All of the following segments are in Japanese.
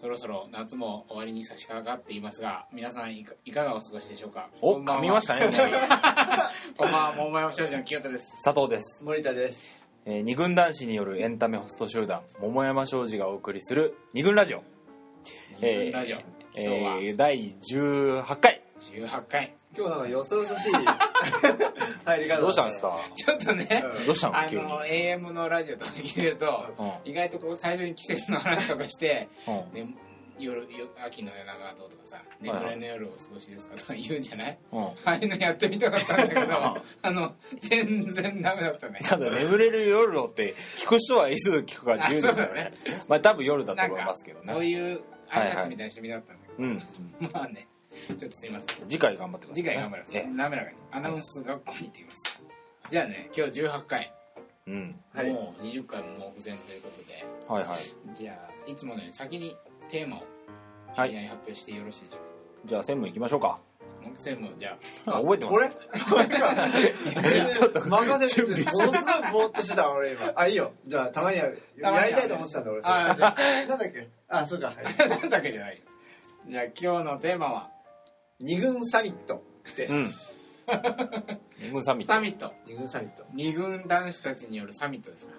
そろそろ夏も終わりに差し掛かっていますが皆さんいかいかがお過ごしでしょうか？お噛みましたね こんばんは。桃山少女の清田です。佐藤です、森田です。えー二軍男子によるエンタメホスト集団桃山商事がお送りする二軍ラジオ、えーラジオ。え今日は。ー第18回18回。今日なんかよそよそしい。入り方だね。どうしたんですか？ちょっとねうん。どうしたの？あ急に、の AM のラジオとか聞いてるとうん。意外とこう最初に季節の話とかしてうん。で夜夜秋の夜長はどうとかさ眠れの夜をお過ごしですかとか言うじゃない？うん。ああいうのやってみたかったんだけどあの全然ダメだったね。ただ眠れる夜をって聞く人はいつ聞くか自由ですからね。まあ多分夜だと思いますけどそうねいう挨拶みたいにしてみたかったんだけうん。ど、まあねちょっとすいません。次回頑張ってください、次回頑張ります。え滑らかに。アナウンス学校に行ってきます。じゃあね今日18回、うん。はい。もう20回も目前ということで。はいはい。じゃあいつものように先にテーマをはい。発表してよろしいでしょうか？じゃあ専務行きましょうか。専務じゃあ。覚えてます。俺？ちょっと任せてものすごいぼーっとしてた俺今。あいいよ。じゃあたまにはやりたいと思ってたんだ俺それ。あじゃなんだっけ？あそうかはいあなんだけじゃない。よじゃあ今日のテーマは？二軍サミットです、うん。二軍サミット。サミット。二軍サミット。二軍男子たちによるサミットですか。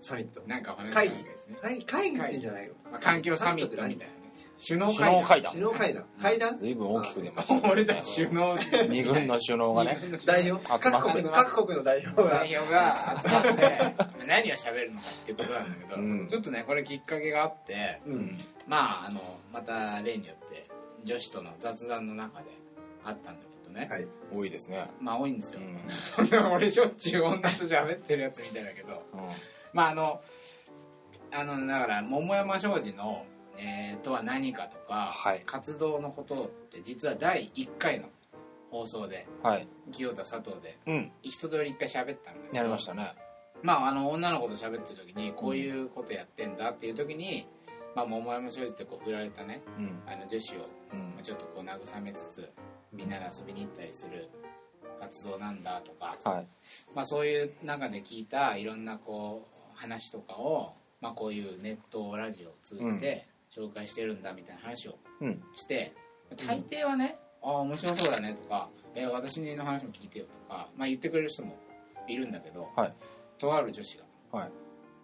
サミット。なんかお話ししたわけですね、会会議。ってんじゃないよ、まあ、環境サミットみたいなね。首脳首会談。脳会談。首脳会談。会談？随分大きく出ましたね。俺たち首脳二軍の首脳がね。代表集まって。各国の各国の代表が。代表が集まって 何を喋るのかっていうことなんだけど、うん。ちょっとねこれきっかけがあってううんん。まああのまた例によって女子との雑談の中であったんだけどね、はい。多いですね。まあ多いんですよ、うん。そんな俺しょっちゅう女と喋ってるやつみたいだけど。うん。まああのあのだから桃山商事の、えーとは何かとか、はい。活動のことって実は第1回の放送ではい。清田佐藤でうん。一通り一回喋ったんだけど。やりましたね。まああの女の子と喋ってる時にこういうことやってんだっていう時に、まあ、桃山商事ってこう振られたねうん。あの女子をうん。ちょっとこう慰めつつみんなで遊びに行ったりする活動なんだとか、はい。まあ、そういう中で聞いたいろんなこう話とかを、まあ、こういうネットラジオを通じて紹介してるんだみたいな話をうん。して大抵はね「ああ面白そうだね」とか「えー私の話も聞いてよ」とか、まあ、言ってくれる人もいるんだけど、はい。とある女子がはい。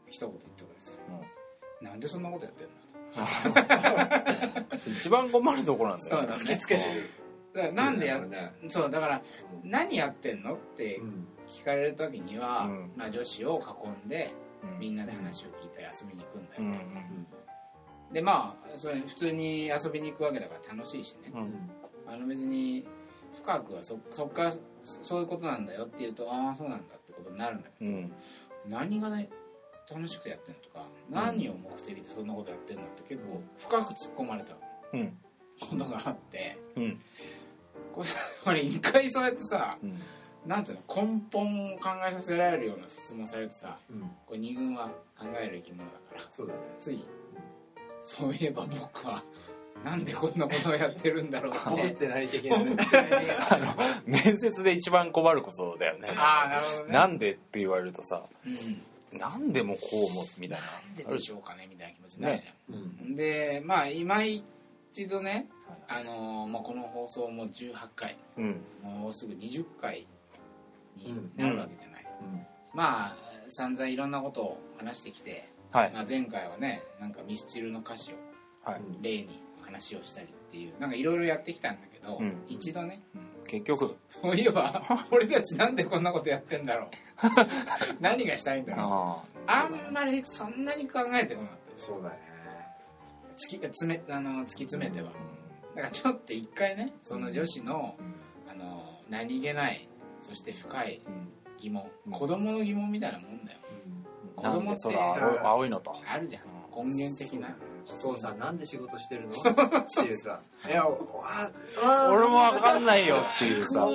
一言言ってくれですうんなんでそんなことやってんの? 」一番困るところなんだよそうだね突きつけてるだからなんでやねそうだから何やってんのってうん聞かれる時には、うん。まあ、女子を囲んでうん。みんなで話を聞いたり遊びに行くんだよ、うん。でまあそれ普通に遊びに行くわけだから楽しいしね、うん。あの別に深くはそそっからそそういうことなんだよって言うとああそうなんだってことになるんだけど、うん。何がね楽しくてやってんのとか、何を目的でそんなことやってんのって結構深く突っ込まれた。うん。ことがあって。うん。これ一回そうやってさうん。なんていうの根本を考えさせられるような質問されるとさうん。これ二軍は考える生き物だから。そうだね。ついそういえば僕はなんでこんなことをやってるんだろう僕っってて何的なね。あの面接で一番困ることだよね。ああなるほどね。なんでって言われるとさうんなんでもこうもみたいな。なんででしょうかねみたいな気持ちになるじゃん、うん。でまあ今一度ね、あのーまあ、この放送も18回。うん。もうすぐ20回になるわけじゃない、うん。まあ散々いろんなことを話してきて、はい。まあ、前回はねなんかミスチルの歌詞をはい。例に話をしたりっていうなんかいろいろやってきたんだけど、うん。一度ねうん結局。そういえば 俺たちなんでこんなことやってんだろう。何がしたいんだろう。ああ。んまりそんなに考えてこなかった。そうだね。突き詰めあの突き詰めては。だからちょっと一回ねその女子のあの何気ないそして深いうん。疑問。うん。子供の疑問みたいなもんだよ。子なん供って青いのと。あるじゃん。根源的なお父さんなんで仕事してるの？っていうさ。いや俺もわかんないよっていうさ。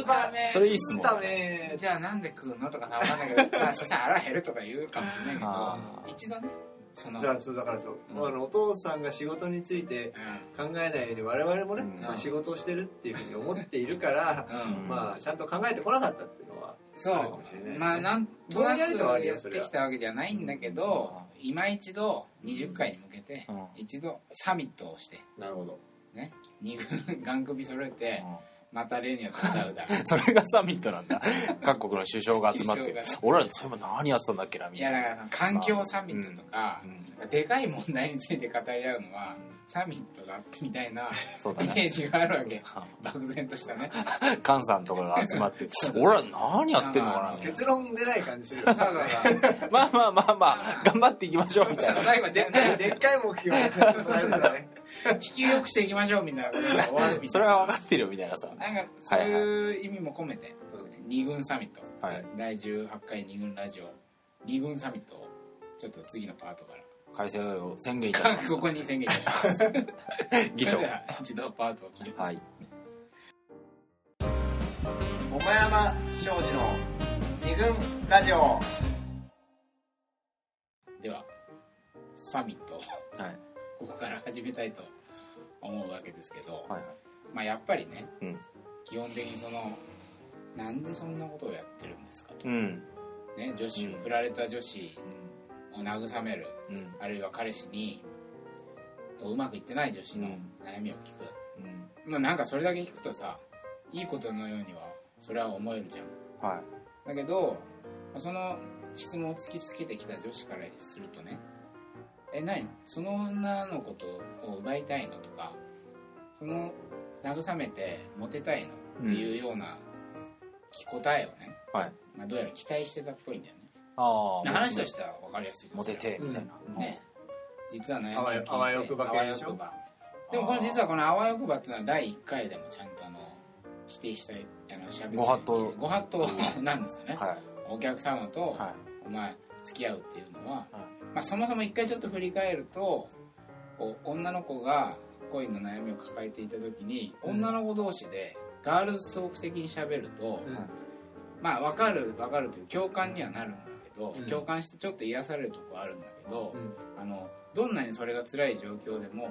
それいいっすもんだねじゃあなんで食うの？とかさわかんないけど、まあ、そしたら腹減るとか言うかもしれないけあど一度ねその。じゃあそうだからそう、うん。あのお父さんが仕事について考えないように我々もね、うん。まあ、仕事をしてるっていうふうに思っているから、うん、うんまあちゃんと考えてこなかったっていうのはそあるかもしれないう。まあなんとなくぼんやりとはあるよやってきたわけじゃないんだけど今一度20回に向けてうん。一度サミットをしてなるほど。ね二軍 ガン首揃えてうんまた例によって歌うだ。それがサミットなんだ。各国の首相が集まって。俺らそういえば何やってたんだっけなみいたいな。やだからその環境サミットとかうん。うんでかい問題について語り合うのはサミットだみたいなそうだイメーねジがあるわけ。漠然としたね。菅さんとかが集まって。俺ら何やってんのかなみたい結論出ない感じするそうそうそう。なまあまあまあまあ頑張っていきましょうみたいな。最後じゃでっかい目標されるんだね。あ 地球良くしていきましょうみたいなことな。それは分かってるよみたいなさ。なんかそういう意味も込めて。二軍サミットはい。第18回二軍ラジオ二軍サミットをちょっと次のパートから。改正を宣言いたします。ここに宣言いたします。議長。一度パートを切る。はい。桃山商事の二軍ラジオ。ではサミットを。はいここから始めたいと思うわけですけど、はいまあ、やっぱりね、うん。基本的にそのなんでそんなことをやってるんですかと、うん。ね、女子、うん。振られた女子を慰めるうん。あるいは彼氏にとうまくいってない女子のうん。悩みを聞く、うん。まあ、なんかそれだけ聞くとさいいことのようにはそれは思えるじゃん。はい。だけどその質問を突きつけてきた女子からするとねえ何？その女のことを奪いたいのとかその慰めてモテたいのっていうような答えをね、はい。まあ、どうやら期待してたっぽいんだよね。ああ話としては分かりやすいモテてみたいな。ね。実は悩みあわよあわよくば系でしょ？あわよくば。でもこの実はこのあわよくばっていうのは第1回でもちゃんとあの否定したいあのしゃべご法度。ご法度なんですよね、はい。お客様とはお前付き合うっていうのは、はいまあ、そもそも一回ちょっと振り返るとこう女の子が恋の悩みを抱えていた時に、うん。女の子同士でガールズトーク的にしゃべると、うん。まあ分かる分かるという共感にはなるんだけど、うん。共感してちょっと癒されるとこあるんだけど、うん。あのどんなにそれが辛い状況でも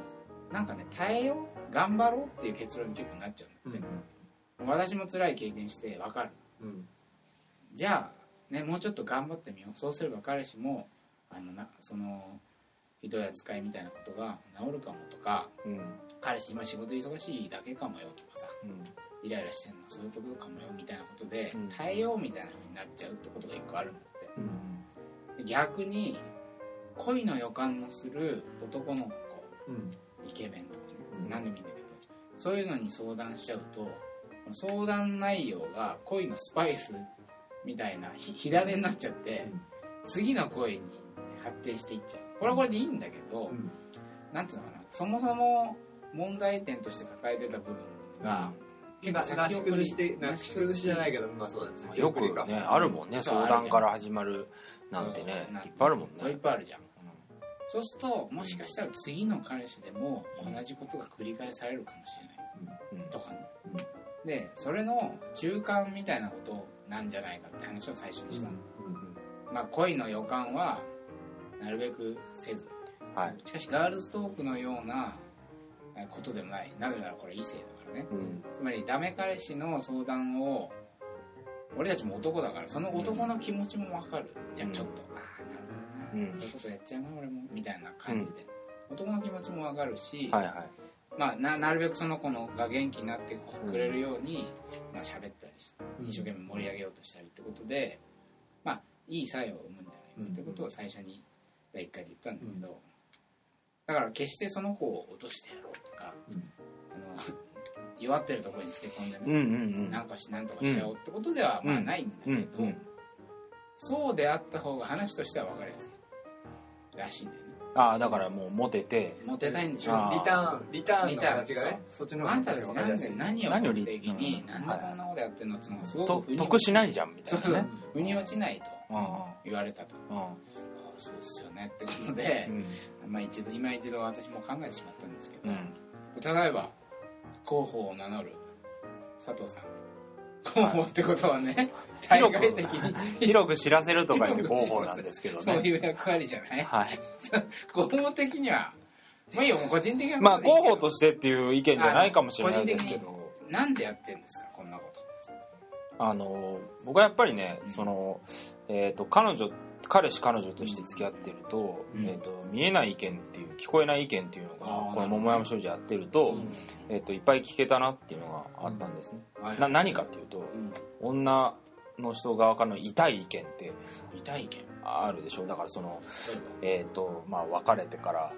なんかね耐えよう頑張ろうっていう結論に結構なっちゃうんだって、私も辛い経験して分かる。うん。じゃあ、ね、もうちょっと頑張ってみよう。そうすれば彼氏もあのなそのひどい扱いみたいなことが治るかもとかうん。彼氏今仕事忙しいだけかもよとかさうん。イライラしてんのはそういうことかもよみたいなことで、うん。耐えようみたいな風になっちゃうってことが一個あるんだって逆に恋の予感のする男の子うん。イケメンとかね、うん。何でもいいんだけどそういうのに相談しちゃうと相談内容が恋のスパイスみたいなひ火種になっちゃって、うん。次の恋に発展していっちゃう。これはこれでいいんだけど、うん。なんていうのかな。そもそも問題点として抱えてた部分が、ななし崩してななし崩しじゃないけどまあそうですねよくねあるもんね。相談から始まるなんてね。そういっぱいあるもんいっねぱいあるじゃん。そうするともしかしたら次の彼氏でも同じことが繰り返されるかもしれない。うん。とかね、でそれの中間みたいなことなんじゃないかって話を最初にしたの、まあ恋の予感はなるべくせず。はい。しかしガールズトークのようなえことでもない。なぜならこれ異性だからね。うん。つまりダメ彼氏の相談を俺たちも男だからその男の気持ちも分かる。じゃん、うんちょっとああなるほどな、うん。そういうことやっちゃうな俺も。みたいな感じで、男の気持ちも分かるし、はいはい。まあ、ななるべくその子のが元気になってくれるように、まあ喋ったりしてうん。一生懸命盛り上げようとしたりってことで、まあいい作用を生むんじゃないかってことを最初に第1回で言ったんだけど、だから決してその子を落としてやろうとか、うん。あの弱ってるところにつけ込んでね、うんうんうん。なんかしなんとかしちゃおうってことではまあないんだけど、うんうん。そうであった方が話としては分かりやすいらしいんだよね。ああだからもうモテて。モテたいんでしょあリターンリターンの形がリターンねそっちの方あんたたちなんで何を何を目的にうんなん。でこんなことやってんのっていうのがすごとく得しないじゃんみたそそういう。なね腑に落ちないとうん言われたと。うん。あそうですよねってことでう、ん。まあ一度今一度私も考えてしまったんですけど、うん。例えば広報を名乗る佐藤さん。広報ってことはね対 広く外的に。広く知らせるとか言って広報なんですけどそうねいう役割じゃない？はい。広報的にはまあいいよ個人的なまあ広報としてっていう意見じゃないかもしれないですけど。なんでやってんですかこんなこと。あの僕はやっぱりねうん。そのえっと彼女っ彼氏彼女として付き合ってると,、うん。えー、と見えない意見っていう聞こえない意見っていうのがこの桃山少女やってると,、うん。えー、といっぱい聞けたなっていうのがあったんですね、はいな何かっていうとうん。女の人側からの痛い意見って痛い意見。あるでしょ。だからその例ええっ、とまあ別れてから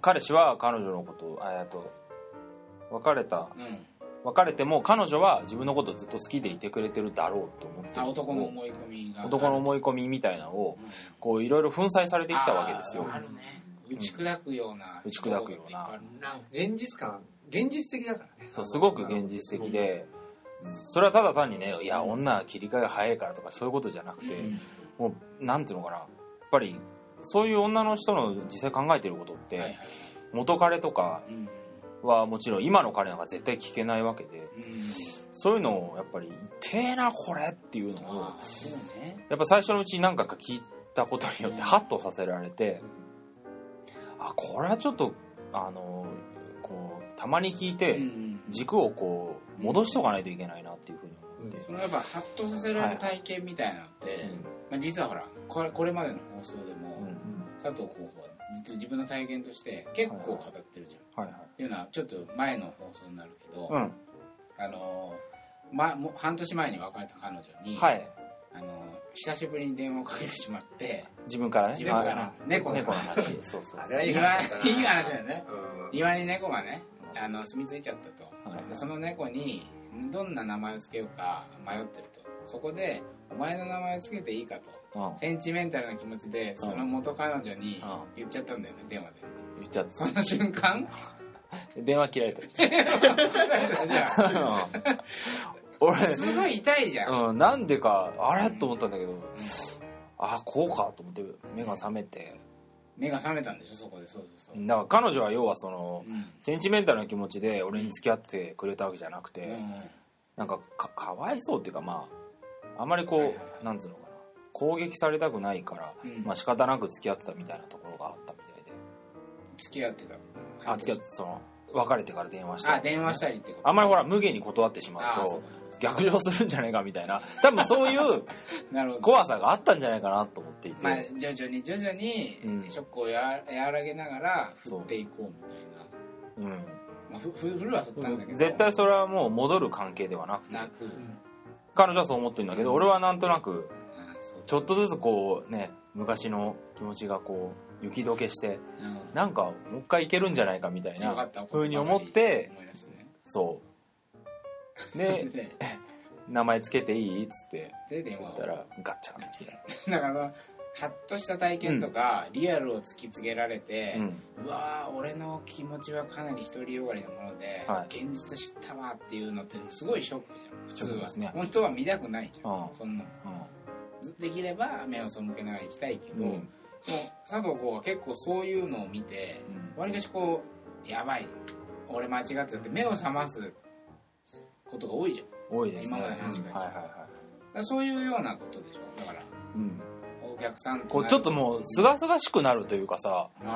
彼氏は彼女のことをえっと別れたうん別れても彼女は自分のことをずっと好きでいてくれてるだろうと思ってあ男の思い込みが。男のい思い込みみたいなのをこういろいろ粉砕されてきたわけですよ。あるね。打ち砕くような打ち砕くような。現実感現実的だからね。そうすごく現実的でそれはただ単にねいや女は切り替えが早いからとかそういうことじゃなくてうん。もうなんていうのかな。やっぱりそういう女の人の実際考えてることって元彼とかうんはもちろん今の彼なんか絶対聞けないわけでうん。そういうのをやっぱり「痛えなこれ」っていうのをね。やっぱ最初のうちに何回か聞いたことによってハッとさせられてあこれはちょっとあのこうたまに聞いてうん軸をこう戻しとかないといけないなっていうふうに思って、そのやっぱハッとさせられる体験みたいなのって、まあ、実はほらこれこれまでの放送でも、うん佐藤候補は実は自分の体験として結構語ってるじゃん、はいはい。っていうのはちょっと前の放送になるけど、うん。あのま、もう半年前に別れた彼女に、はい。あの久しぶりに電話をかけてしまって自分からね。自分から。はい。猫の話。そうそうそう。い。い庭話だよね。うん。庭に猫がねあの住み着いちゃったと、はいでその猫にどんな名前を付けようか迷ってると。そこでお前の名前を付けていいかと。うんセンチメンタルな気持ちでその元彼女にうん。言っちゃったんだよね電話で。言っちゃっその瞬間？た 電話切られた。俺。すごい痛いじゃん、うん、なんでかあれ？と思ったんだけど。あこうか？と思って目が覚めて。目が覚めたんでしょ？そこで。そうそうそう、だから彼女は要はそのうん。センチメンタルな気持ちで俺に付き合ってくれたわけじゃなくて、うん。なんかかかわいそうっていうかまああまりこう、はいはいはい。なんつうのかな攻撃されたくないから、うん。まあ仕方なく付き合ってたみたいなところがあったみたいで。付き合ってた。あ付き合ってその別れてから電話したあ電話したりってこと。あんまりほら無限に断ってしまうと逆上するんじゃないかみたいな。多分そういう なるほど。怖さがあったんじゃないかなと思っていて、まあ徐々に徐々にうん。ショックをや和らげながら振っていこうみたいな。うん。まあ、ふふ振るは振ったんだけど。絶対それはもう戻る関係ではなくて。なく。彼女はそう思ってるんだけど、俺はなんとなくちょっとずつこうね昔の気持ちがこう雪解けしてうん。なんかもう一回いけるんじゃないかみたいなよかった。風に思ってね。そう。でで 名前つけていいっつって言ったらガッチャンって。だからそのハッとした体験とか、リアルを突きつけられてう、ん。うわー俺の気持ちはかなり独りよがりなもので、はい。現実知ったわっていうのってすごいショックじゃん普通は、ね。本当は見たくないじゃん、うん。そんなうずできれば目を背けながら行きたいけど、ん。もう佐藤子は結構そういうのを見てわりかしこうやばい俺間違ってたって目を覚ますことが多いじゃん。だ多いですね。今までの話がはいはいはいそういうようなことでしょ。だからうん。お客さんとこうちょっともうすがすがしくなるというかさね。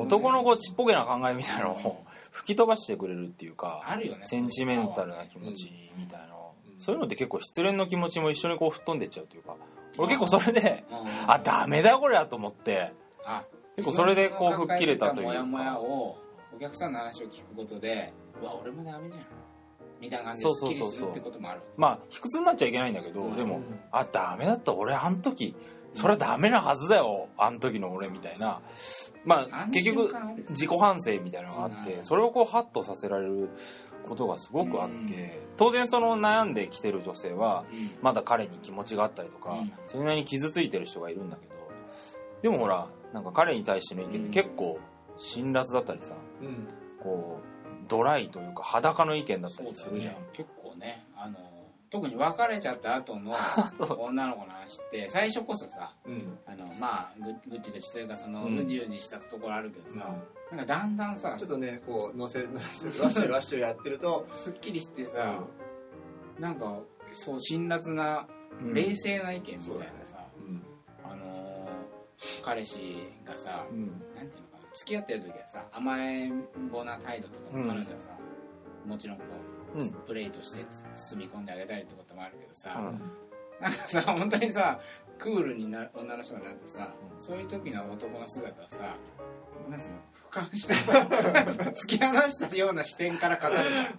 男の子ちっぽけな考えみたいなのを 吹き飛ばしてくれるっていうかあるよね。センチメンタルな気持ちみたいなのそういうのって結構失恋の気持ちも一緒にこう吹っ飛んでっちゃうというか俺結構それでうん。あダメだこれやと思って。あ結構それでこう吹っ切れたというか。モヤモヤをお客さんの話を聞くことでうわ俺もダメじゃん。みたいな感じでそうスッそうそうそうキリするってこともある。まあ卑屈になっちゃいけないんだけど、うん。でもあダメだった俺あの時。それはダメなはずだよ。あの時の俺みたいな。まあ結局自己反省みたいなのがあってうん。それをこうハッとさせられることがすごくあっうん。て当然その悩んできてる女性はうん。まだ彼に気持ちがあったりとかうん。それなりに傷ついてる人がいるんだけどでもほらなんか彼に対しての意見って結構辛辣だったりさうん。こうドライというか裸の意見だったりするじゃん。ね。結構ね。あの特に別れちゃった後の 女の子の話って最初こそさうん。あのまあぐぐちぐちというかそのうん。うじうじしたところあるけどさ、なんかだんだんさちょっとねこう乗せ乗せ ワッシュワッシュやってるとすっきりしてさ、なんかそう辛辣なうん。冷静な意見みたいなさ、うん。あのー彼氏がさうん。なんていうのかな付き合ってる時はさ甘えん坊な態度とかも彼女はさ、もちろんこう、うん。プレイとしてつ包み込んであげたりってこともあるけどさ、うん。なんかさ本当にさクールにな女の人がなってさそういう時の男の姿をさなんつうの俯瞰してさ突き放したような視点から語る。じゃん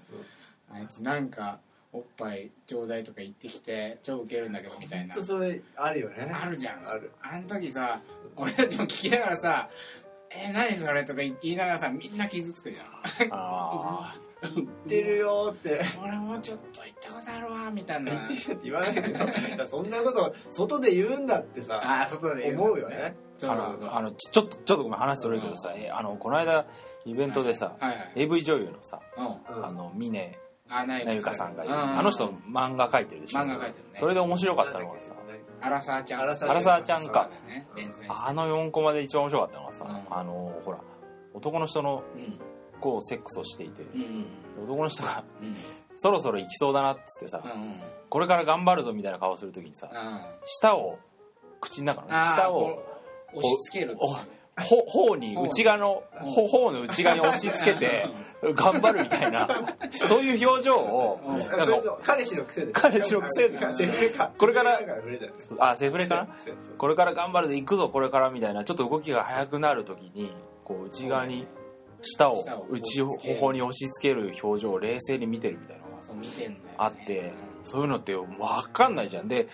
あいつなんかおっぱいちょうだいとか言ってきて超ウケるんだけどみたいなそれあるよね あるじゃん。あるあの時さ俺たちも聞きながらさ「え何それ?」とか言いながらさみんな傷つくじゃん。あ言ってるよーって。俺もうちょっと言ったことあるわみたいな。言ってるよって言わないけどそんなこと外で言うんだってさああ外で言思うよね。そうあそうそう。のあのちょちょっとちょっとごめん話それるけどさえあのこの間イベントでさはいはい AV 女優のさうん。うん。あの峰あななゆかさんがいる。うんあの人漫画描いてるでしょ。漫画描いてるね。それで面白かったのがさ。アラサーちゃん。アラサ唐沢ちゃんか。だね。あの4コマで一番面白かったのがさうん。あのほら男の人のうんこうセックスをしていて。男の人がうんそろそろ行きそうだなっつってさこれから頑張るぞみたいな顔するときにさ舌を口の中の舌を押し付けるほ頬に内側のほ頬の内側に押し付けて頑張るみたいなそういう表情をうん。そなんかれそう。彼氏の癖で。彼氏の癖で。セフレかこれからあセフレかなこれから頑張るで行くぞこれからみたいなちょっと動きが速くなるときにこう内側に舌を内頬に押し付ける表情を冷静に見てるみたいなのがあってうんそういうのって分かんないじゃん。で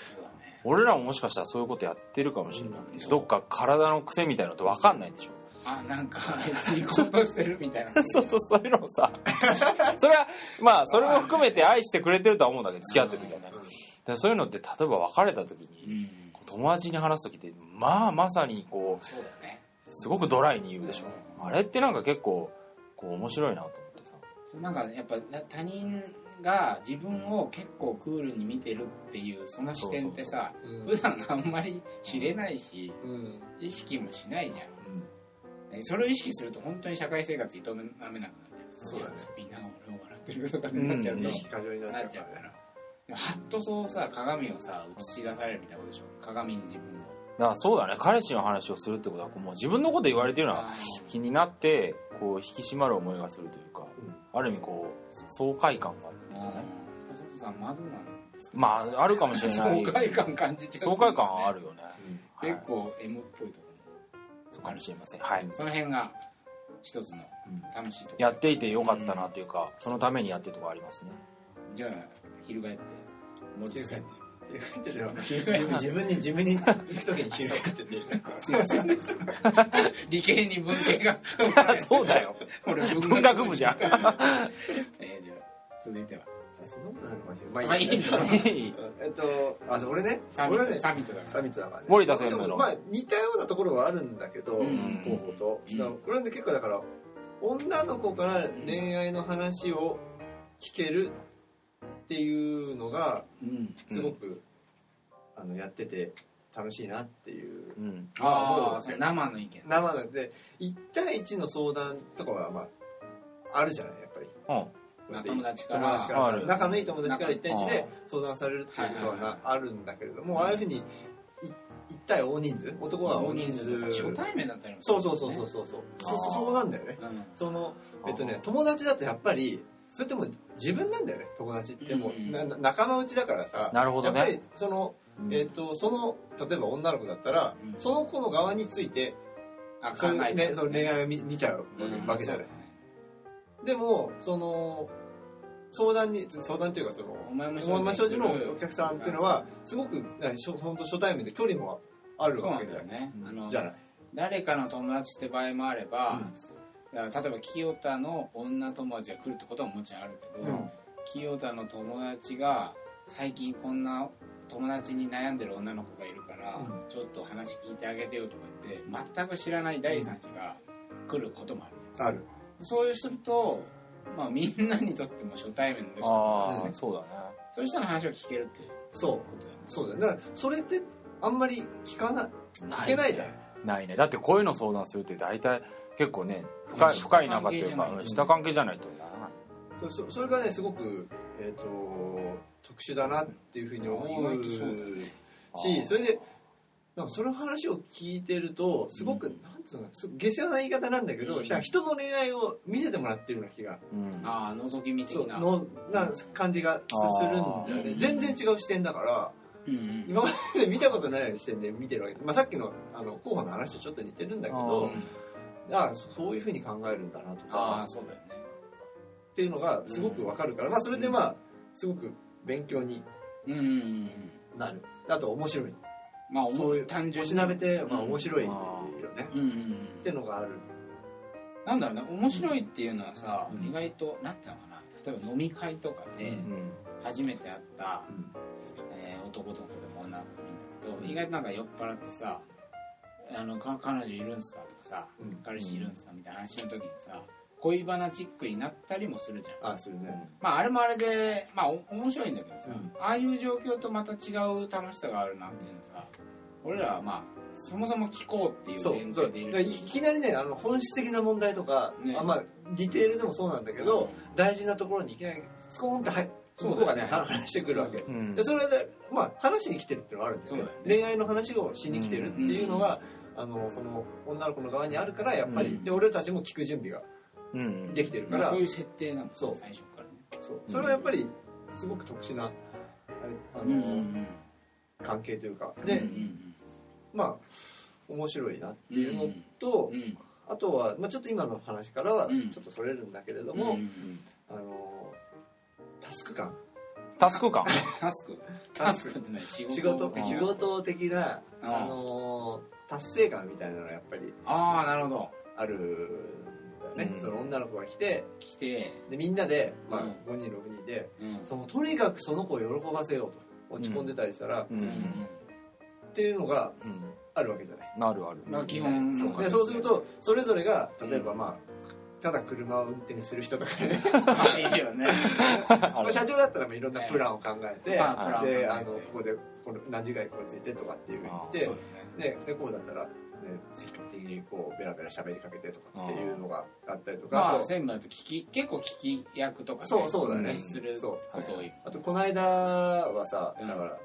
俺らももしかしたらそういうことやってるかもしれなくて、うん。どっか体の癖みたいなのって分かんないでしょ。あなんか あいつ行こうとしてるみたいな。そうそうそういうのをさ。それはまあそれも含めて愛してくれてるとは思うんだけど付き合ってる時はね。でそういうのって例えば別れた時うに友達に話す時ってまあまさにこそうすごくドライに言うでしょ。うんあれってなんか結構こう面白いなと思ってさ。そうなんかやっぱ他人が自分を結構クールに見てるっていうその視点ってさうん。普段あんまり知れないしうん。意識もしないじゃん。えそれを意識すると本当に社会生活営めなくなるじゃんそうだね。みんなが俺を笑ってるとかになっちゃうと、うん。意識過剰にななっちゃうかららはっとそうさ鏡をさ映し出されるみたいなことでしょ鏡に自分をだからそうだね。彼氏の話をするってことはもう自分のこと言われてるのはあ気になってこう引き締まる思いがするというかある意味こう爽快感があるっていうかね。あ佐藤さんマゾなんですか。まああるかもしれない。爽快感感じちゃう。爽快感はあるよね、はい。結構 M っぽいとこそうかもしれません。はい。ろその辺が一つの楽しいとこ。ろやっていてよかったなというか、そのためにやってるところありますね。じゃあ翻ってって自分に自分に行く時に翻っててすいませんでした理系に文系が。そうだよ。俺文学部じゃん。えー、じゃあ続いては。そんなことないかもしれないまあいいんだ。えっとあ俺ね。サミット俺はね。サミットだから。サミットだからね。森田専務の。まあ似たようなところはあるんだけどうん。候補と。うん。だから俺はね結構だから女の子から恋愛の話を聞けるっていうのがうん。すごくあのやってて楽しいなっていう。うん。まああ生の意見。生なんで1対1の相談とかはまああるじゃないやっぱり。うん。まあ友達から。友達からある。さ仲のいい友達から1対1あで相談されるっていうことはあるんだけれどもああいうふうに1対大人数。男は大人数。初対面だったりもそうそうそうそうそう。そうそなんだよね。うん。そのえっとね友達だとやっぱりそれってもう自分なんだよね友達ってもう。うん仲間内だからさなるほどね。やっぱりそのえっとその例えば女の子だったらうん。その子の側についてそういうねその恋愛を見見ちゃううん。わけじゃない。でもその相談に相談っていうかそのお前も大間商事のお客さんっていうのはすごく本当初対面で距離もあるわけだよねあのじゃない。誰かの友達って場合もあれば、例えば清田の女友達が来るってことはもちろんあるけど、うん。清田の友達が最近こんな友達に悩んでる女の子がいるから、うん。ちょっと話聞いてあげてよとか言って全く知らない第三者が来ることもある。じゃんある。そうすると、まあ、みんなにとっても初対面の人とかああそうだね。そういう人の話を聞けるっていう。そう。ことだよね。そうだよだからそれってあんまり聞かない聞けないじゃん。ないね。だってこういうの相談するって大体結構ね深い深い仲っていうかうん下関係じゃないとならない。そそそれがねすごく、えー、と特殊だなっていうふうに思うしそれでなんかその話を聞いてるとすごく、うん。なんつうのす下世話な言い方なんだけど、うん。人の恋愛を見せてもらってるような気が。うん。ああ覗き見的な。そうのな感じがすするんだよね。うん。全然違う視点だからうんうん。今まで見たことないような視点で見てるわけ。で、まあ、さっきのあの候補の話とちょっと似てるんだけどああそそういうふうに考えるんだなとあか。あそうだよね。っていうのがすごくわかるから、まあ、それでまあすごく勉強にうんうんあと面白い。まあそういう単純に。おしなべて、まあ、うん。面白いよあね、うんっていうのがある。なんだろうね面白いっていうのはさ、うん。意外となんていうのかな。例えば飲み会とかで初めて会った、うん。えー男の子でも女の子でもいいん。だけど意外となんか酔っ払ってさあのか彼女いるんすかとかさうん。彼氏いるんすかみたいな話の時にさ恋バナチックになったりもするじゃん。あするね。まああれもあれでまあお面白いんだけどさ、うん。ああいう状況とまた違う楽しさがあるなっていうのさ俺らはまあそもそも聞こうっていうそう前提でいるし。きなりねあの本質的な問題とか、ね。あまあディテールでもそうなんだけど、大事なところにいきなりスコーンって入そう向こがね話してくるわけ、うん。でそれで、まあ、話しに来てるっていうのはあるんだよね。そうだよね。恋愛の話をしに来てるっていうのが、あのその女の子の側にあるからやっぱり、うん。で俺たちも聞く準備が。うんできてるから、まあ、そういう設定なんですよそう。最初からね。そう。それはやっぱりすごく特殊なあれあの、うんうん関係というか。うんで、うん。まあ面白いなっていうのと、うんうん。あとは、まあ、ちょっと今の話からはうん。ちょっとそれるんだけれどうんも、うんうん。あのタスク感。タスク感？タスク。タスク。って何？仕仕事事的な。仕事的な、うんあの達成感みたいなのがやっぱりああなるほど。あるね、うん。その女の子が来て来て、でみんなで、まあうん。5人6人でうん。そのとにかくその子を喜ばせようと落ち込んでたりしたら、っていうのがうん。あるわけじゃない。なるある。まあ基本そう。のでそうするとそれぞれが例えばまあただ車を運転する人とかね。まあいいよね。まあ社長だったらまあいろんなプランを考えて、まあプランを考えて。であのここでこの何時間にこれついてとかっていうふうに言ってね。ででこうだったら、ね、積極的にこうベラベラ喋りかけてとかっていうのがあったりとか、まああと全部だと聞き結構聞き役とかねそうそうだね。熱すること多い。あとこの間はさうん。だから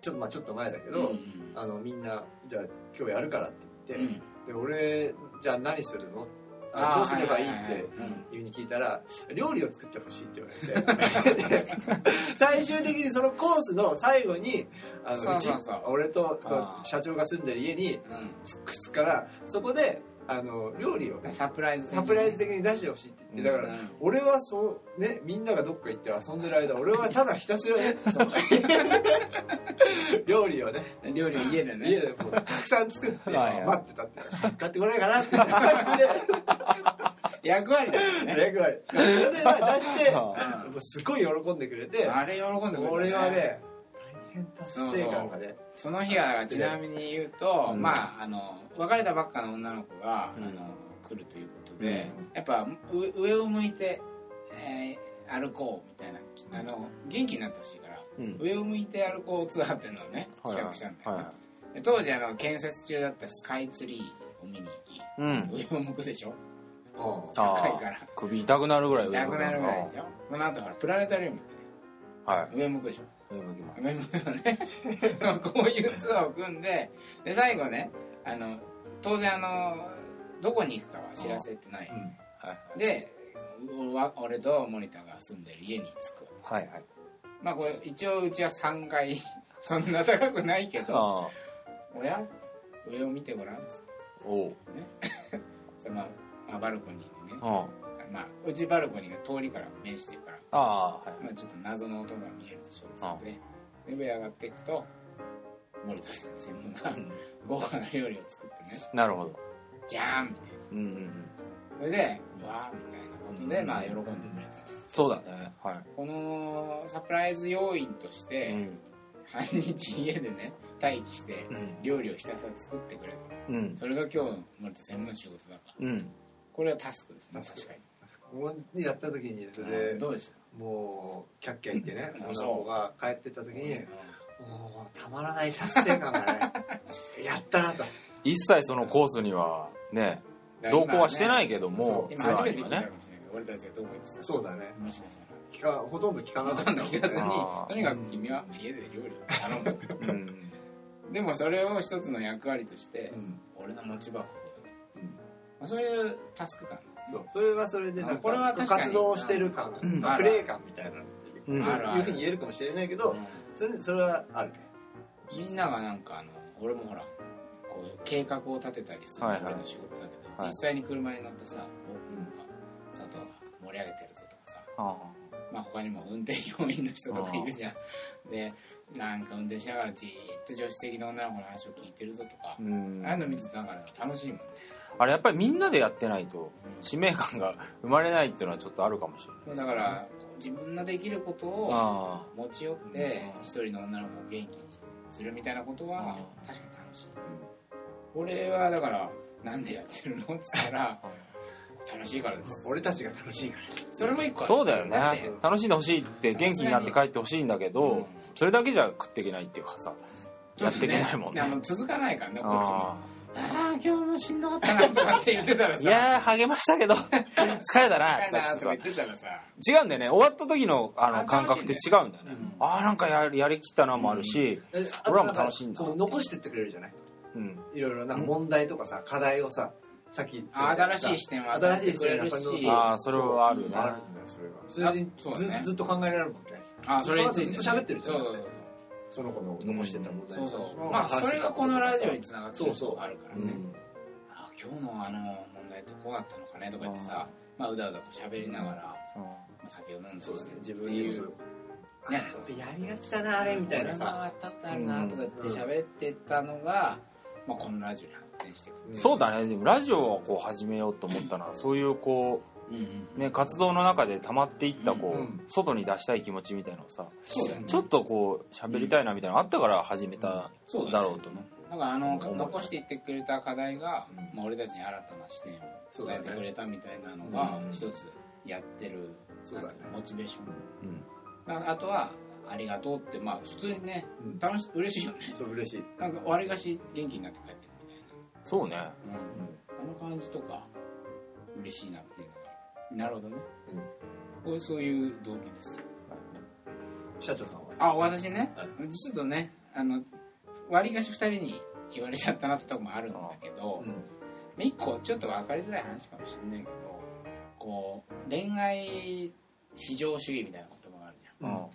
ちょっとまあちょっと前だけど、うんあのみんなじゃあ今日やるからって言って、うん。で俺じゃあ何するのああーどうすればいいってはいうふうに聞いたら料理を作ってほしいって言われて。で最終的にそのコースの最後にあのそうち俺と社長が住んでる家にうくっつくからそこであの料理をねんサプライズサプライズ的に出してほしいって言ってだから、うん。俺はそうねみんながどっか行って遊んでる間俺はただひたすらね 料理をね。料理を家でね。家でもうたくさん作って待ってたって買ってこないかなって。役割だよね。役割。それで出してすごい喜んでくれてあれ喜んでくれた俺はね大変達成感がね。その日はちなみに言うと、うん。まああの別れたばっかの女の子が、うん。あの来るということで、うん。やっぱう上を向いて、えー歩こうみたいなあの元気になってほしいからうん。上を向いて歩こうツアーっていうのをねはい企画したんだよ、ね。はで当時あの建設中だったスカイツリーを見に行き上を向くでしょ？ああ高いから。首痛くなるぐらいなくなるぐらいですよその後ほらプラネタリウムってはい。上向くでしょ？上向きます。上向くのねこういうツアーを組んでで最後ねあの当然あのどこに行くかは知らせてない、はいで俺と森田が住んでる家に着く。はいはい。まあこれ一応うちは3階。そんな高くないけどあ「おや？上を見てごらん」っつってあおう。その、まあ、バルコニーでね、あ。まあ、うちバルコニーが通りから面してるから、あはい。まあ、ちょっと謎の音が見えるでしょうっつってで上上がっていくと森田先生がうん豪華な料理を作ってね。なるほど。じゃーんみたいなうんうんうん。それでうわーみたいなことで、まあ喜んでくれたそうだね。はい。このサプライズ要因として、うん。半日家でね待機してうん。料理をひたすら作ってくれと。うん。それが今日の森田専務の仕事だから。うん。これはタスクですねタスク確かここにやった時にそれに、でどうでした？もうキャッキャ言ってねうん。女の子が帰ってった時にう。んもうたまらない達成感がねやったなと。一切そのコースにはね同行はしてないけども今初めて聞いたかもしれないけど俺たちがどこ行ってた？そうだね。もしかしたら聞かほとんど聞かなかった。ほとんど聞かずにとにかく君は家で料理を頼む。うん。でもそれを一つの役割として、うん。俺の持ち場はここだと、うん。まあ、そういうタスク感そうそれはそれでなんかこれは活動してる感プレイ感みたいなうん。いうふうに言えるかもしれないけどそれそれはあるね。みんながなんかあの俺もほらこう計画を立てたりするはいはい。俺の仕事だけど、はい。実際に車に乗ってさ、おなんか佐藤が盛り上げてるぞとかさ、あまあ、他にも運転要員の人とかいるじゃん。でなんか運転しながらじーっと助手席の女の子の話を聞いてるぞとかあ、うん。ああいうの見てたから楽しいもんねあれやっぱりみんなでやってないとうん。使命感が 生まれないっていうのはちょっとあるかもしれない。だから自分のできることをあ持ち寄ってうん。一人の女の子を元気にするみたいなことはうん。確かに楽しい。俺はだからなんでやってるのっつったら楽しいからです。俺たちが楽しいから。それも一個そうだよね。楽しんで？ほしいって元気になって帰ってほしいんだけうんどそれだけじゃ食っていけないっていうかさやっていけないもんね。あの続かないからねこっちもあああ今日もしんどかったなとかって言ってたらさ。ーいやー励ましたけど 疲れたなとか言ってたらさ。違うんだよね。終わった時のああの感覚って違うんだよね。うん。ああなんかややりきったなもあるしえ俺らも楽しいんだ。残してってくれるじゃない？うん。いろいろなんか問題とかさ課題をささっきあ新しい視点は新しい視点与えてくれるしあーそれはあるね。あるんだよそれは。それでずずっと考えられるもんね。あそれについてね。ずっと喋ってるじゃん。そうそうそうその子の残してた問題そうそう。のまあそれがこのラジオにつながってるそうそう。とこあるからね。うん。あ今日のあの問題ってこうだったのかねとか言ってさまあうだうだこう喋りながらまあ酒を飲んでそうだね。自分にそう。やりがちだなあれみたいなさ。やったあるなとか言って喋ってたのがまあこのラジオに発展していくそうだね。でもラジオをこう始めようと思ったのはそういうこうね活動の中で溜まっていったこう、うん外に出したい気持ちみたいなのをさね。ちょっとこう喋りたいなみたいなのあったから始めただろうとねだからあのうん。残していってくれた課題が、うん。まあ、俺たちに新たな視点を伝えてくれたみたいなのうがん。一つやってるそうだね。モチベーション。うん。ああとはありがとうってまあ普通にねうん。楽し嬉しいよね。そう嬉しい。なんか割りがし元気になって帰ってくるみたいそうね。な、うん。あの感じとか嬉しいなっていうのがなるほどね、こういうそういう動機です。社長さんは？あ私ね？はちょっとねあの割りがし2人に言われちゃったなってとこもあるんだけど、一個ちょっと分かりづらい話かもしれないけどこう恋愛至上主義みたいな言葉があるじゃん。うん。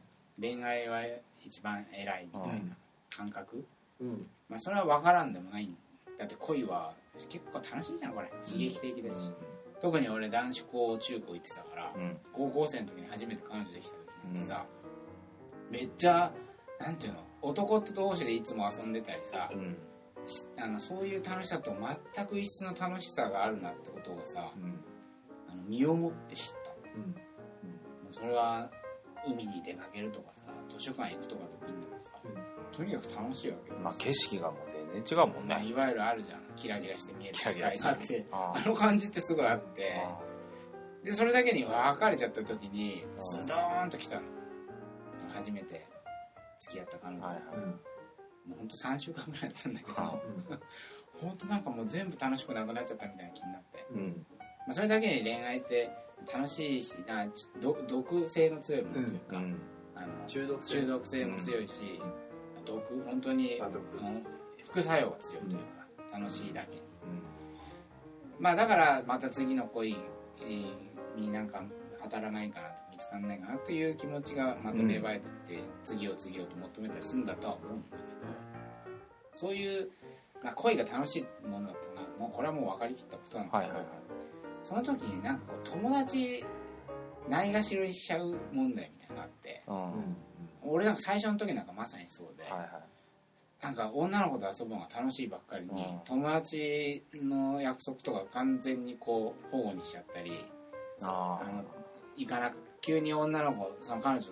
恋愛は一番偉いみたいな感覚、うん。まあ、それは分からんでもない。んだって恋は結構楽しいじゃんこれ。刺激的だし、特に俺男子校中高行ってたから、うん。高校生の時に初めて彼女できた時なんてさ、めっちゃなんていうの男同士でいつも遊んでたりさ、うん。しあのそういう楽しさと全く一緒の楽しさがあるなってことをさうん。あの身をもって知った。それは海に出かけるとかさ図書館行くとかでもいいんだけどさ、とにかく楽しいわけよ、まあ景色がもう全然違うもんね。まあいわゆるあるじゃん。キラキラして見える。キラキラってああの感じってすごいあって。でそれだけに別れちゃった時にズドーンと来たの。初めて。付き合った彼女、はいはい。もうほんと3週間ぐらいやったんだけど。あ本当なんかもう全部楽しくなくなっちゃったみたいな気になって、うん。まあ、それだけに恋愛って楽しいしあ毒性の強いものというか、うんあの中毒性。中毒性も強いし、毒本当に副作用が強いというか、楽しいだけ。にまあだからまた次の恋えーになんか当たらないかなと見つからないかなという気持ちがまた芽生えてって、次を次をと求めたりするんだとは思うんだけどそういう、まあ、恋が楽しいものだとなもうこれはもう分かりきったことなんだけど、はいはいはいその時になんかこう友達ないがしろにしちゃう問題みたいなのがあってうん。うん俺なんか最初の時なんかまさにそうで、はいはい。なんか女の子と遊ぶのが楽しいばっかりに、うん。友達の約束とか完全にこう保護にしちゃったりああの行かなく急に女の子その彼女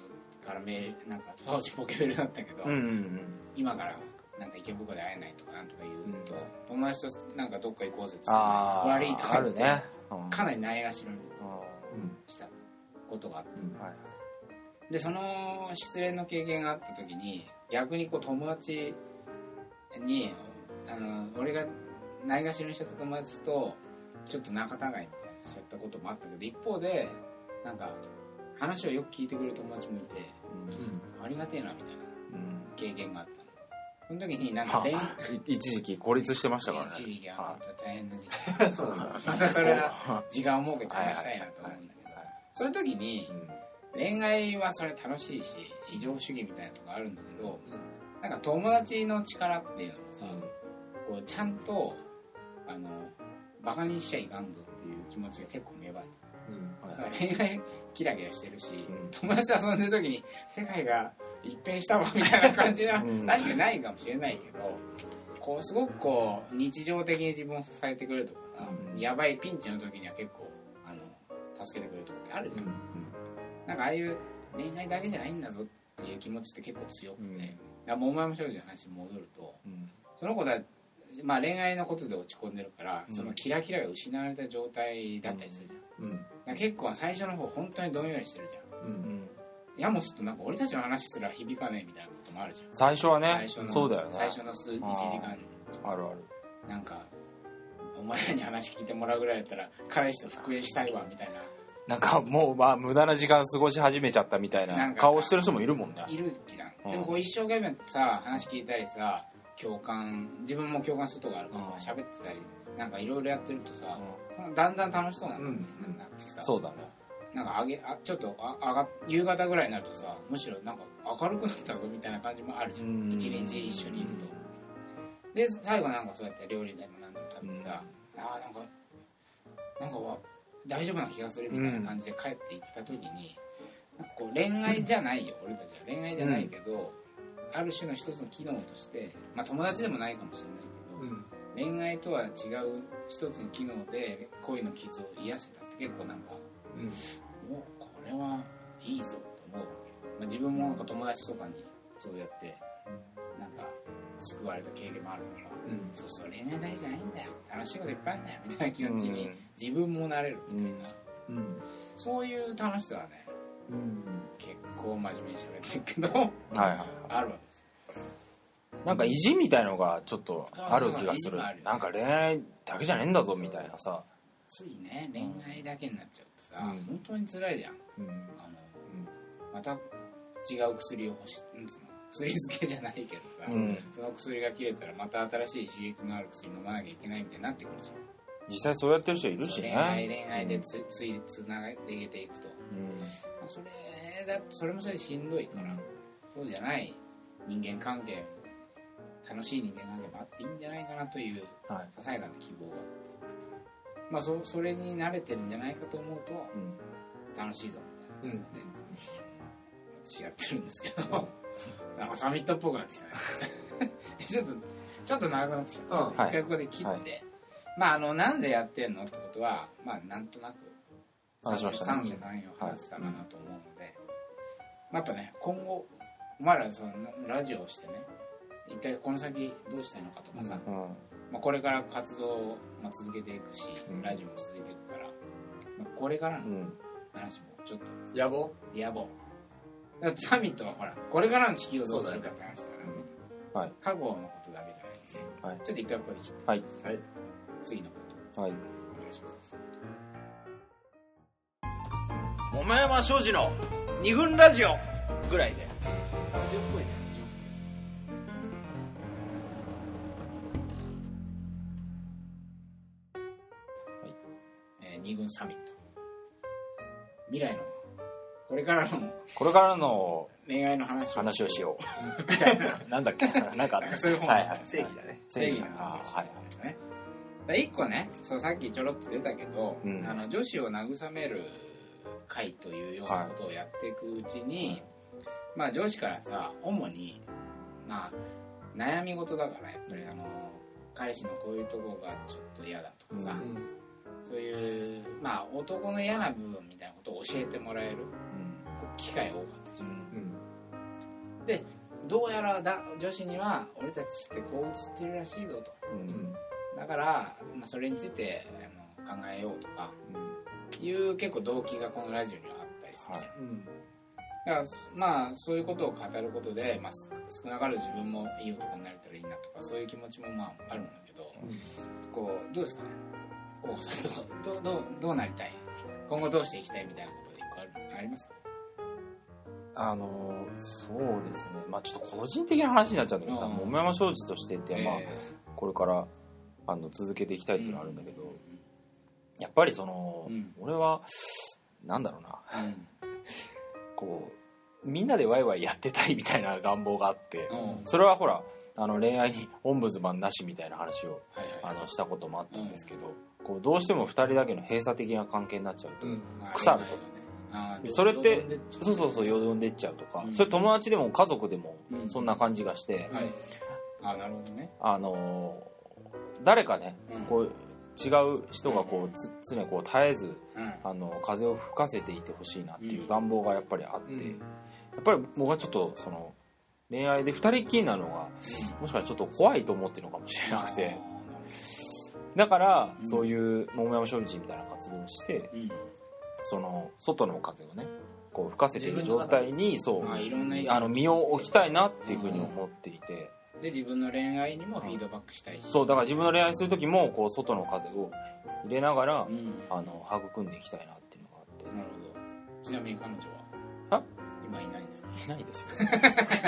からメールなんか当時ポケベルだったけど、あうんうん。今からなんか池袋で会えないとかなんとか言うと、うん。友達となんかどっか行こうぜっつってああ悪いとかあるね。うんかなりないがしろにうん。したことがあって。はいでその失恋の経験があった時に逆にこう友達にあの俺がないがしろにしちゃった友達とちょっと仲違いみたいなしちゃったこともあったけど一方でなんか話をよく聞いてくれる友達もいてありがてえなみたいなうん。経験があったのその時になんか一時期孤立してましたからね。一時期は本当大変な時期。うんそうなんだ。またそれは時間を設けて話したいなと思うんだけど。そういう時にうん。恋愛はそれ楽しいし至上主義みたいなとこあるんだけどなんか友達の力っていうのもさ、こうちゃんとあのバカにしちゃいかんぞっていう気持ちが結構芽生えてうん。恋愛キラキラしてるし、うん。友達と遊んでる時に世界が一変したわみたいな感じはうん。確かにないかもしれないけどこうすごくこう日常的に自分を支えてくれるとかさ、うん。やばいピンチの時には結構あの助けてくれるとかってあるじゃん、なんかああいう恋愛だけじゃないんだぞっていう気持ちって結構強くて、うん。もうお前も少女の話に戻るとうん。その子だまあ恋愛のことで落ち込んでるから、うん。そのキラキラが失われた状態だったりするじゃん、うん。結構最初の方本当にどんよりしてるじゃん。ううんんやもするとなんか俺たちの話すら響かねえみたいなこともあるじゃん。最初はね最初のそうだよね。最初の数1時間。あるある。なんかお前らに話聞いてもらうぐらいだったら彼氏と復縁したいわみたいな。なんかもうまあ無駄な時間過ごし始めちゃったみたいな顔してる人もいるもんね。いるじゃん、うん。でもこう一生懸命さ話聞いたりさ共感自分も共感するとこあるからうん。喋ってたりなんかいろいろやってるとさ、だんだん楽しそうな感じになってさ、そうだねなんかあげあちょっとあ上が夕方ぐらいになるとさむしろなんか明るくなったぞみたいな感じもあるじゃうん。ん一日一緒にいると。で最後なんかそうやって料理でも何でも食べてさ、あーなんかなんかわ大丈夫な気がするみたいな感じで帰っていった時に、なんかこう恋愛じゃないよ、俺たちは。恋愛じゃないけど、ある種の一つの機能としてまあ友達でもないかもしれないけど、うん。恋愛とは違う一つの機能で恋の傷を癒せたって結構なんかうん。もうこれはいいぞと思うわけ、まあ、自分もなんか友達とかにそうやってなんか救われた経験もあるから、うん。そうそう恋愛だけじゃないんだよ。楽しいこといっぱいあるんだよみたいな気持ちにうん。自分もなれるみたいな、うん。そういう楽しさはねうん。結構真面目に喋ってるけどはいはいあるわけですよ。なんか意地みたいのがちょっとある気がする。なんか恋愛だけじゃねえんだぞみたいなさついね恋愛だけになっちゃうとさ、うん。本当に辛いじゃん。うん。あの、また違う薬を欲しなんつうの薬漬けじゃないけどさ、うん。その薬が切れたらまた新しい刺激のある薬飲まなきゃいけないみたいになってくるじゃん。実際そうやってる人いるし恋愛ね恋愛でつついつなげていけていくと、まうん。あ、それだそれもそれでしんどいから、そうじゃない人間関係楽しい人間関係もあっていいんじゃないかなというはい。ささやかな希望があってまあそそれに慣れてるんじゃないかと思うとうん。楽しいぞみたいな感じで、私やってるんですけどなんかサミットっぽくなってきたね。ちょっとちょっと長くなってきた、うん。一回ここで切って、はい。まああのなんでやってんのってことはまあなんとなく三者三様話したかなと思うので、まあ、やっぱね今後お前らそのラジオをしてね一体この先どうしたいのかとかさ、うんまあ、これから活動をまあ続けていくし、うん。ラジオも続いていくから、まあ、これからのうん。話もちょっと。野望？野望。サミットはほらこれからの地球をどうするかって話だからね。はい。過去のことだけじゃない、はい。ちょっと一回ここで切って。はい。はい。次のこと。はい。お願いします。桃山商事の二軍ラジオぐらいで。えー二軍サミット。未来のこれからのこれからの恋愛の話を話をしよう。な。んだっけ？なんかあった。そういう本はいはい。正義だね。正義の話をしよあーはい一個ねそうさっきちょろっと出たけど、うん。あの女子を慰める会というようなことをやっていくうちに、まあ女子からさ主にまあ悩み事だからやっぱりあの彼氏のこういうとこがちょっと嫌だとかさ、そういうまあ男の嫌な部分みたいなことを教えてもらえる機会が多かったじゃん。うん。どうやらだ女子には俺たちってこう映ってるらしいぞと。うん。うんだから、まあ、それについてあの考えようとかいう結構動機がこのラジオにはあったりするじゃん、うん。だからまあそういうことを語ることで、まあ、す少なからず自分もいい男になれたらいいなとかそういう気持ちもまああるんだけど、こうどうですかね？大子さんどうどうどうどうなりたい？今後どうしていきたいみたいなことで一個あるあります？かあのそうですね。まあちょっと個人的な話になっちゃうんだけどさうん。桃山商事としてってまあえこれからあの続けていきたいっていうのはあるんだけーどやっぱりそのうん。俺はなんだろうな。うん。こうみんなでワイワイやってたいみたいな願望があってうん。それはほらあの恋愛にオンブズマンなしみたいな話をはいはい。あのしたこともあったんですけど、こうどうしても2人だけの閉鎖的な関係になっちゃうと、腐ると。あーそれってそうそうそうよどんでっちゃうとか、うん。それ友達でも家族でもうん。そんな感じがして、はい。あなるほどね。あのー誰かねうん。こう違う人がこうつ常にこう絶えずうん。あの風を吹かせていてほしいなっていううん。願望がやっぱりあって、うん。やっぱり僕はちょっとその恋愛で2人っきりなのがもしかしたらちょっと怖いと思ってるのかもしれなくてだからうん。そういう桃山商事みたいな活動をしてうんその外の風をねこう吹かせている状態にそうまあいろんな意見あの身を置きたいなっていうふうに思っていて。で自分の恋愛にもフィードバックしたいし。そうだから自分の恋愛する時もこう外の風を入れながらうん。あの育んでいきたいなっていうのがあって。なるほど。ちなみに彼女は？あ今いないんですか？いないですよ。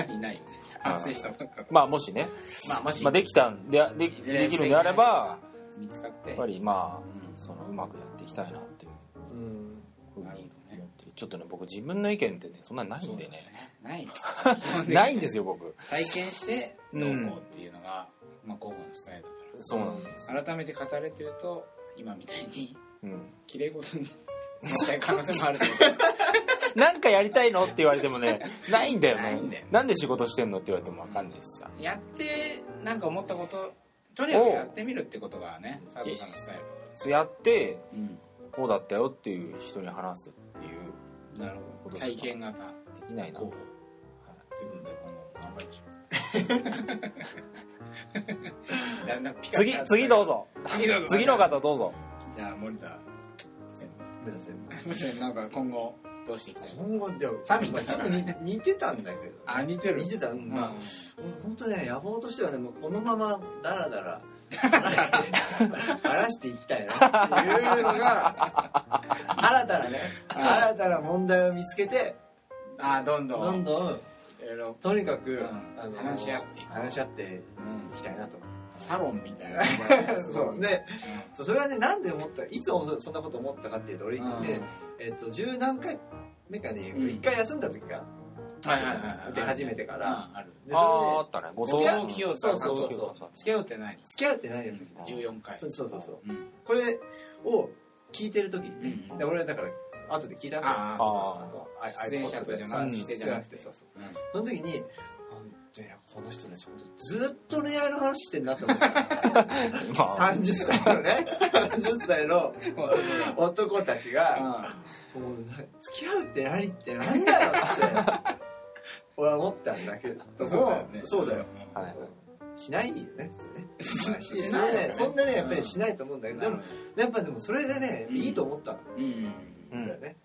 いない。よねあー反省したまあもしね、まあもし。まあ、できたんででできるんであれば見つかって。やっぱりまあうん。そのうまくやっていきたいなっていう。うん。ふうに思ってる。ちょっとね僕自分の意見ってねそんなにないんでね。ないです。ないんですよ僕。体験してどうこうっていうのが、まあ、交互のスタイルだかそうなんですら改めて語れてると今みたいにうん。綺麗事に なった可能性もあると なんかやりたいのって言われてもねないんだよね。ないんだよね。なんで仕事してんのって言われても分かんないしさ。やってなんか思ったこととにかくやってみるってことがね佐藤さんのスタイルそうやってらうん。こうだったよっていう人に話すっていうなるほど。体験型。できないなと。こう。ということで今後頑張りましょう。次次どうぞ。次どうぞ。次の方どうぞ。じゃあ森田目指せなんか今後どうしていきたい今後でもサミットまあちょっと似似てたんだけどあ似てる。似てた。うん。まあうん。本当ね野望としてはねもうこのままダラダラ。話して話していきたいなっていうのが新たな。ね新たな問題を見つけてあどんどん。どんどんいろいろとにかく、うん。あの話し合って話し合っていうんきたいなとサロンみたいな。そうでそうそれはねなんで思ったいつそそんなこと思ったかっていうと俺うん。ね、えっと十何回目かにうん。一回休んだ時がはいはいはいはい。出始めてから、うんある。であそったね。ご付き合う清そうそうそうそう。付き合うって何？付き合うって何？やる時14回。そうそうそうそう。うん。これを聞いてる時にね、うんで俺だから後で聞いたわけよあああのあ出演者とじゃなくてそうじゃなくてそうそううんその時に本当にこの人たち本当ずっと恋愛の話してんなと思って まあ。30歳のね。30歳の 男たちがもうな付き合うって何ってなんだよって俺は思ったんだけど。そう。だよねそうだよはいはい。しないよね普通ね。しないよね。そんなねやっぱりしないと思うんだけどでもやっぱでもそれでねうん。いいと思ったの。うん。うんだよね。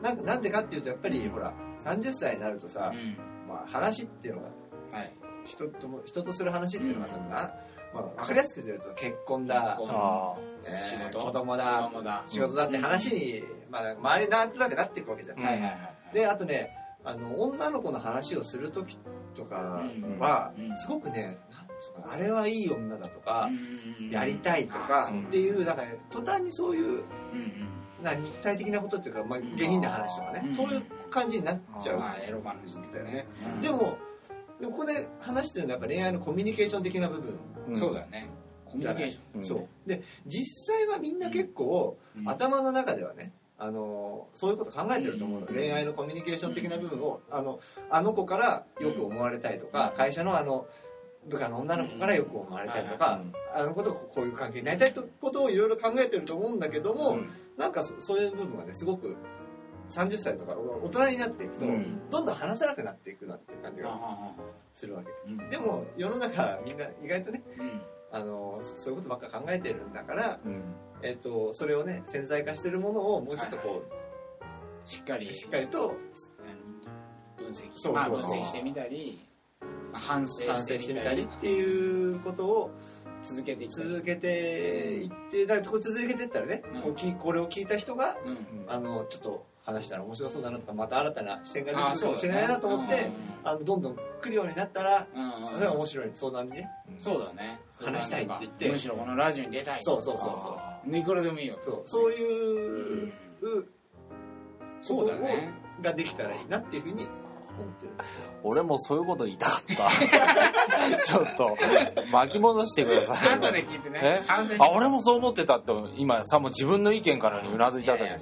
なんかなんでかっていうとやっぱりほら30歳になるとさ、うん。まあ、話っていうのがはい。人とも人とする話っていうのがなんだ、まあ、分かりやすくすると結婚だ、結婚。あえー仕事。子供だ。子供だ。仕事だって話に、まあ、周りなんとなくなっていくわけじゃん、はいはいはいであとねあの女の子の話をする時とかは、うん。すごくねあれはいい女だとか、うんやりたいとかう。んっていうなんかね途端にそういうな肉体的なことっていうか、まあ、下品な話とかね、うん。そういう感じになっちゃう、まあエロ話っていうね。でもでもここで話してるのはやっぱ恋愛のコミュニケーション的な部分。うん。そうだよね。コミュニケーション。うんそう。で実際はみんな結構、うん。頭の中ではねあのそういうこと考えてると思うの、うん。恋愛のコミュニケーション的な部分をあのあの子からよく思われたいとか、うん。会社のあの部下の女の子からよく思われたいとか、あの子とこういう関係になりたいことをいろいろ考えてると思うんだけども、うん。なんかそそういう部分はねすごく30歳とか大人になっていくと、うん。どんどん話せなくなっていくなっていう感じあがあするわけ。うん。でも世の中みんな意外とねうん。あのそういうことばっか考えてるんだから、うん。えっとそれをね潜在化してるものをもうちょっとこしっかり。う、しっかりと分析。そうそう分析してみたりまあ反省してみたり。っていうことを続けてい続けていってだからこれ続けていったらね、うん。これを聞いた人がうん。あのちょっと話したら面白そうだなとかまた新たな視点が出あてくるかもしれないなと思って、あのどんどん来るようになったら、うんうん。それは面白い相談にねそうだね。話したいって言って。むしろこのラジオに出たいそうそうそうあいくらでもいいよそうそういううそうだね。ができたらいいなっていうふうに思ってる俺もそういうこと言いたかった。ちょっと、巻き戻してください。よ。後で聞いてね。え？反省してあ、俺もそう思ってたって、今さ、もう自分の意見からにうなずいちゃったけど。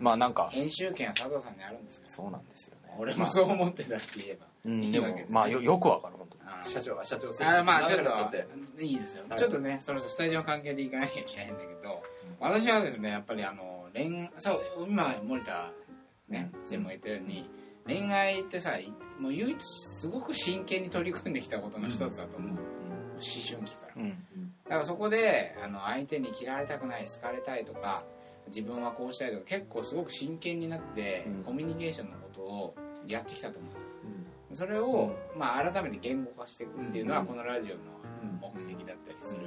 まあなんか、編集権は佐藤さんにあるんですからそうなんですよね。俺もそう思ってたって言えば。うん、でもまあよ、よくわかる、本当に。あ社長は社長あまあちょっといいですよ、はい。ちょっとねそろそろスタジオの関係で行かなきゃいけないんだけど、私はですねやっぱりあの恋そう今森田ね先生も言ったように恋愛ってさもう唯一すごく真剣に取り組んできたことの一つだと思う、思春期からう。ん。だからそこであの相手に嫌われたくない好かれたいとか自分はこう。したいとか結構すごく真剣になって、う。んコミュニケーションのことをやってきたと思う。それを、まあ、改めて言語化していくっていう。のは、このラジオの目的だったりする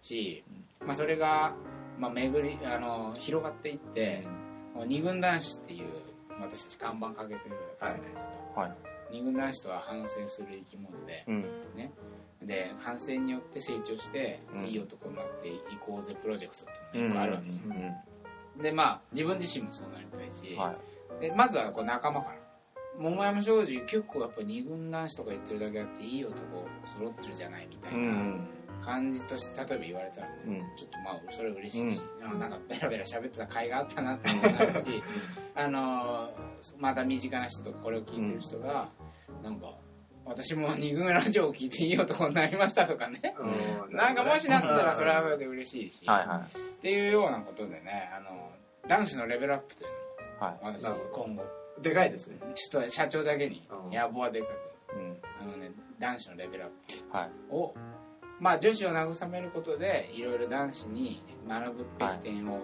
し、まあ、それが、まあ、巡りあの広がっていって、二軍男子っていう。私たち看板かけてるじゃないですか、はい。二軍男子とは反省する生き物でうん。で反省によって成長して、うんいい男になっていこうぜプロジェクトっていうのがあるわけですよ、うん。でまあ自分自身もそうなりたいし、はい。でまずはこう仲間から桃山商事結構やっぱ二軍男子とか言ってるだけあっていい男揃ってるじゃないみたいうん。な感じとして例えば言われたらね、うん。ちょっとまあそれは嬉しいし、あのなんかベラベラ喋ってた甲斐があったなっていうし あのまた身近な人とかこれを聞いてる人が、なんか私も二軍ラジオを聞いていい男になりましたとかね。うん。なんかもしなったらそれはそれで嬉しいし、はいはっていうようなことでねあの男子のレベルアップというい。はのを私今後。でかいですね。ちょっと社長だけにうん。野望はでかく。い。うん。あのね男子のレベルアッはい。まあ女子を慰めることでいろいろ男子に学ぶべき点を、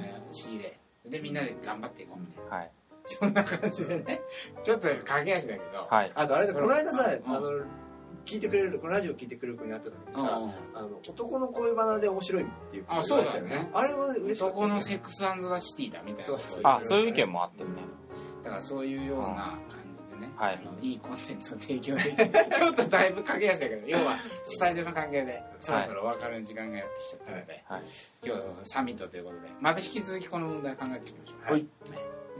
えー仕入れ。でみんなで頑張っていこうみたいな。はい。そんな感じでね。ちょっと駆け足だけど、はい。あとあれだこの間さうん。あの聞いてくれるこのラジオ聞いてくれる子に会った時にさうんあの男の恋バナで面白いっていうあそうだよね。あれは嬉しかった男のセックスザ・シティだみたいな。そうあ、そういう意見もあってね。だからそういうような感ね、はい。あのいいコンテンツを提供で。き てちょっとだいぶ駆け足だけど要はスタジオの関係でそろそろお別れの時間がやってきちゃったので、はい。今日はサミットということで。また引き続きこの問題を考えていきましょう。はい。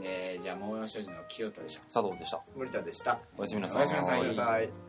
えーじゃあ桃山商事の清田でした。佐藤でした。森田でした。おやすみなさい。おやすみなさい